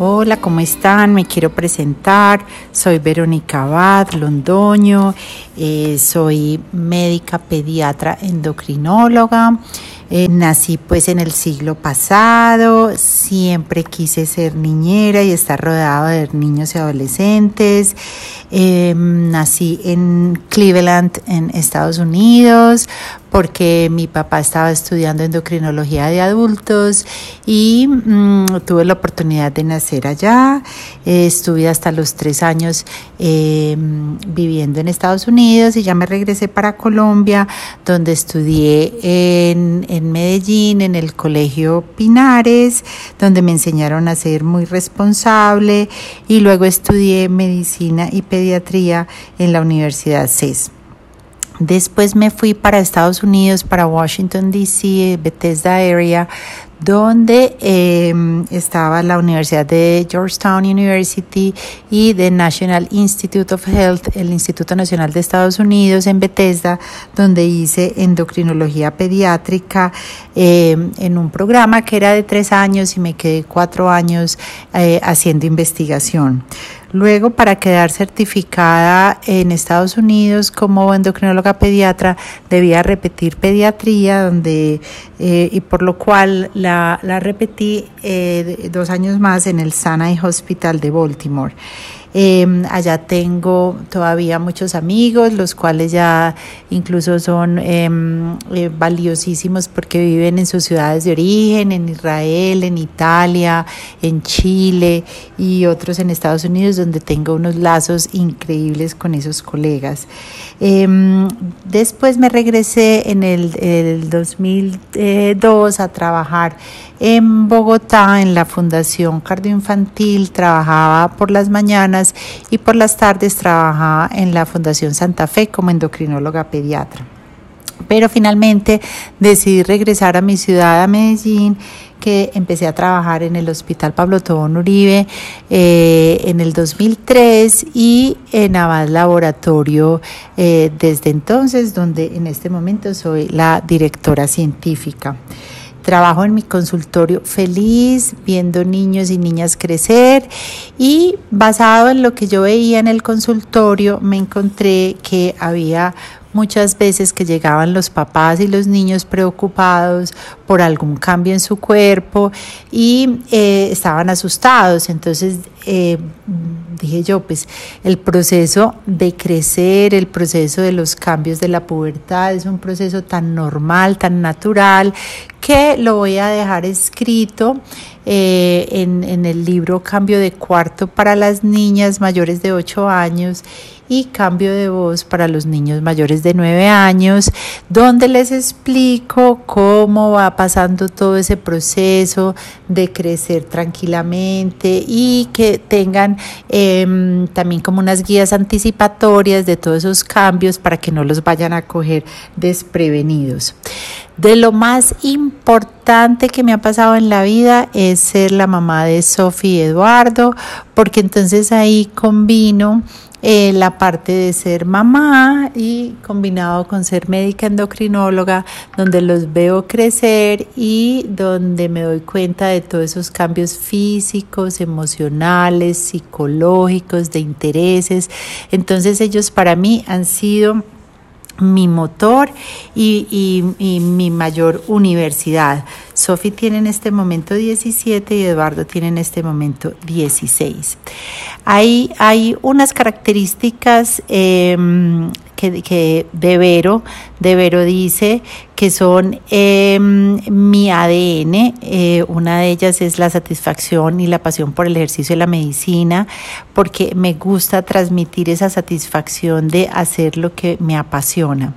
Hola, ¿cómo están? Me quiero presentar. Soy Verónica Abad Londoño. Eh, soy médica pediatra endocrinóloga. Eh, nací pues en el siglo pasado, siempre quise ser niñera y estar rodeado de niños y adolescentes. Em, nací en Cleveland, en Estados Unidos, porque mi papá estaba estudiando endocrinología de adultos y mm, tuve la oportunidad de nacer allá. estuve hasta los tres años em, viviendo en Estados Unidos y ya me regresé para Colombia, donde estudié en, en Medellín, en el Colegio Pinares, donde me enseñaron a ser muy responsable y luego estudié medicina y pediatría en la Universidad CES. Después me fui para Estados Unidos, para Washington, D.C., Bethesda Area, donde em, estaba la Universidad de Georgetown University y the National Institute of Health, el Instituto Nacional de Estados Unidos en Bethesda, donde hice endocrinología pediátrica em, en un programa que era de tres años y me quedé cuatro años eh, haciendo investigación. Luego, para quedar certificada en Estados Unidos como endocrinóloga pediatra, debía repetir pediatría, donde eh, y por lo cual la, repetí eh, dos años más en el Sinai Hospital de Baltimore. Em, allá tengo todavía muchos amigos, los cuales ya incluso son em, eh, valiosísimos porque viven en sus ciudades de origen, en Israel, en Italia, en Chile y otros en Estados Unidos, donde tengo unos lazos increíbles con esos colegas. Em, después me regresé en el, el 2002 a trabajar en Bogotá, en la Fundación Cardioinfantil, trabajaba por las mañanas y por las tardes trabajaba en la Fundación Santa Fe como endocrinóloga pediatra. Pero finalmente decidí regresar a mi ciudad, a Medellín, que empecé a trabajar en el Hospital Pablo Tobón Uribe eh, en el 2003 y en Abad Laboratorio eh, desde entonces, donde en este momento soy la directora científica. Trabajo en mi consultorio feliz, viendo niños y niñas crecer. Y basado en lo que yo veía en el consultorio me encontré que había muchas veces que llegaban los papás y los niños preocupados por algún cambio en su cuerpo y eh, estaban asustados. Entonces eh, dije yo, pues el proceso de crecer, el proceso de los cambios de la pubertad es un proceso tan normal, tan natural, que lo voy a dejar escrito eh, en, en, el libro Cambio de cuarto para las niñas mayores de 8 años y Cambio de voz para los niños mayores de 9 años, donde les explico cómo va pasando todo ese proceso de crecer tranquilamente y que tengan em, también como unas guías anticipatorias de todos esos cambios para que no los vayan a coger desprevenidos. De lo más importante que me ha pasado en la vida es ser la mamá de Sofía y Eduardo, porque entonces ahí combino eh, la parte de ser mamá y combinado con ser médica endocrinóloga, donde los veo crecer y donde me doy cuenta de todos esos cambios físicos, emocionales, psicológicos, de intereses. Entonces ellos para mí han sido mi motor y, mi mayor universidad. Sofi tiene en este momento 17 y Eduardo tiene en este momento 16. Hay, hay unas características em, que, que de Vero dice que son em, mi ADN. Eh, una de ellas es la satisfacción y la pasión por el ejercicio de la medicina, porque me gusta transmitir esa satisfacción de hacer lo que me apasiona.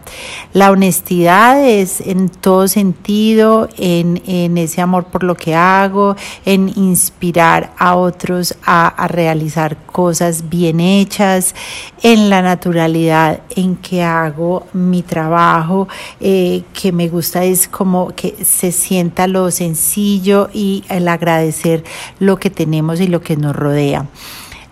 La honestidad es en todo sentido, en, en ese amor por lo que hago, en inspirar a otros a, a realizar cosas bien hechas, en la naturalidad en que hago mi trabajo, eh, que me gusta es como que se sienta lo sencillo y el agradecer lo que tenemos y lo que nos rodea.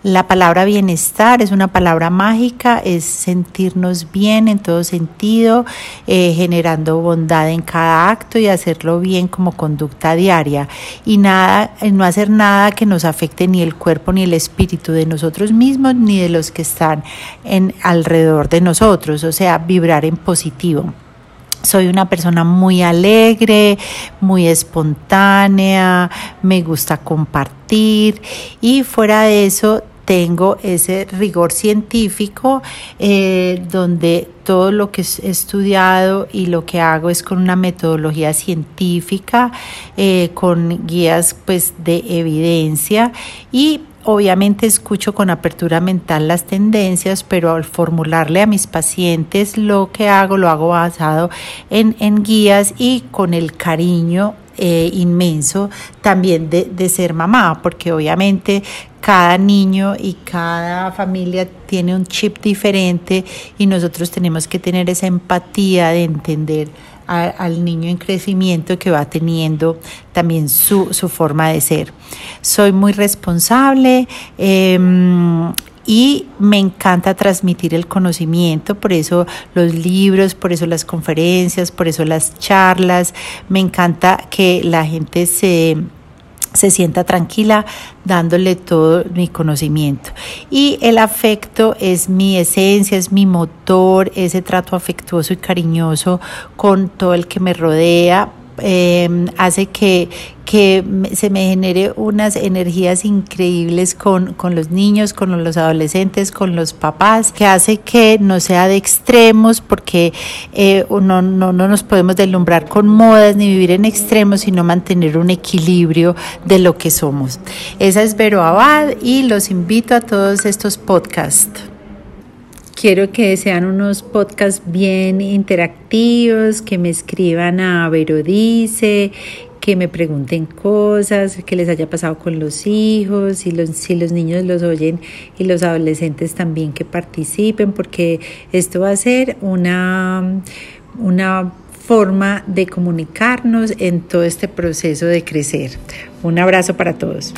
La palabra bienestar es una palabra mágica, es sentirnos bien en todo sentido, eh, generando bondad en cada acto y hacerlo bien como conducta diaria. Y nada, no hacer nada que nos afecte ni el cuerpo ni el espíritu de nosotros mismos ni de los que están en, alrededor de nosotros, o sea, vibrar en positivo. Soy una persona muy alegre, muy espontánea, me gusta compartir y fuera de eso tengo ese rigor científico eh, donde todo lo que he estudiado y lo que hago es con una metodología científica, eh, con guías pues de evidencia y obviamente escucho con apertura mental las tendencias, pero al formularle a mis pacientes lo que hago, lo hago basado en, en guías y con el cariño eh, inmenso también de, de, ser mamá, porque obviamente cada niño y cada familia tiene un chip diferente y nosotros tenemos que tener esa empatía de entender al niño en crecimiento que va teniendo también su, su forma de ser. Soy muy responsable. Em, y me encanta transmitir el conocimiento, por eso los libros, por eso las conferencias, por eso las charlas, me encanta que la gente se se sienta tranquila dándole todo mi conocimiento. Y el afecto es mi esencia, es mi motor, ese trato afectuoso y cariñoso con todo el que me rodea Em, hace que, que se me genere unas energías increíbles con, con, los niños, con los adolescentes, con los papás, que hace que no sea de extremos, porque eh, no, no, no nos podemos deslumbrar con modas ni vivir en extremos, sino mantener un equilibrio de lo que somos. Esa es Vero Abad y los invito a todos estos podcasts. Quiero que sean unos podcasts bien interactivos, que me escriban a Verodice, que me pregunten cosas, que les haya pasado con los hijos, y los, si los niños los oyen y los adolescentes también que participen, porque esto va a ser una, una forma de comunicarnos en todo este proceso de crecer. Un abrazo para todos.